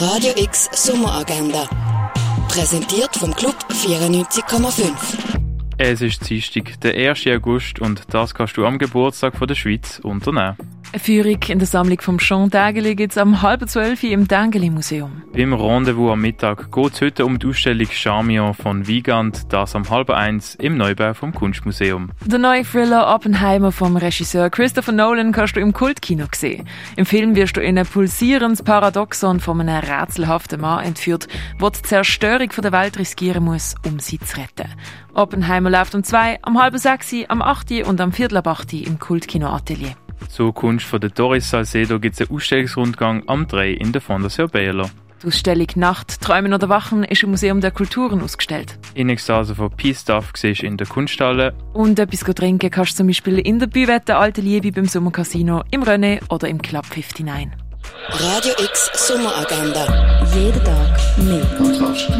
Radio X Sommeragenda. Präsentiert vom Club 94,5. Es ist Dienstag, der 1. August und das kannst du am Geburtstag von der Schweiz unternehmen. Eine Führung in der Sammlung vom Jean Dageli gibt es am halb zwölf im Dengeli Museum. Beim Rendezvous am Mittag geht es heute um die Ausstellung Charmian von Wiegand, das am halb eins im Neubau vom Kunstmuseum. Der neue Thriller Oppenheimer vom Regisseur Christopher Nolan kannst du im Kultkino sehen. Im Film wirst du in ein pulsierendes Paradoxon von einem rätselhaften Mann entführt, der die Zerstörung der Welt riskieren muss, um sie zu retten. Oppenheimer läuft um zwei, am halb sechs, am acht und am viertel ab acht im Kultkino Atelier. Zur Kunst von der Doris Salcedo gibt es einen Ausstellungsrundgang am 3 in der Fondation Baylor. Die Ausstellung Nacht, Träumen oder Wachen ist im Museum der Kulturen ausgestellt. In Ekstase von Peace Stuff siehst in der Kunsthalle. Und etwas trinken kannst du zum Beispiel in der Büwette Alte Liebe beim Sommercasino, im René oder im Club 59. Radio X Sommeragenda. Jeden Tag mehr. Kontrast.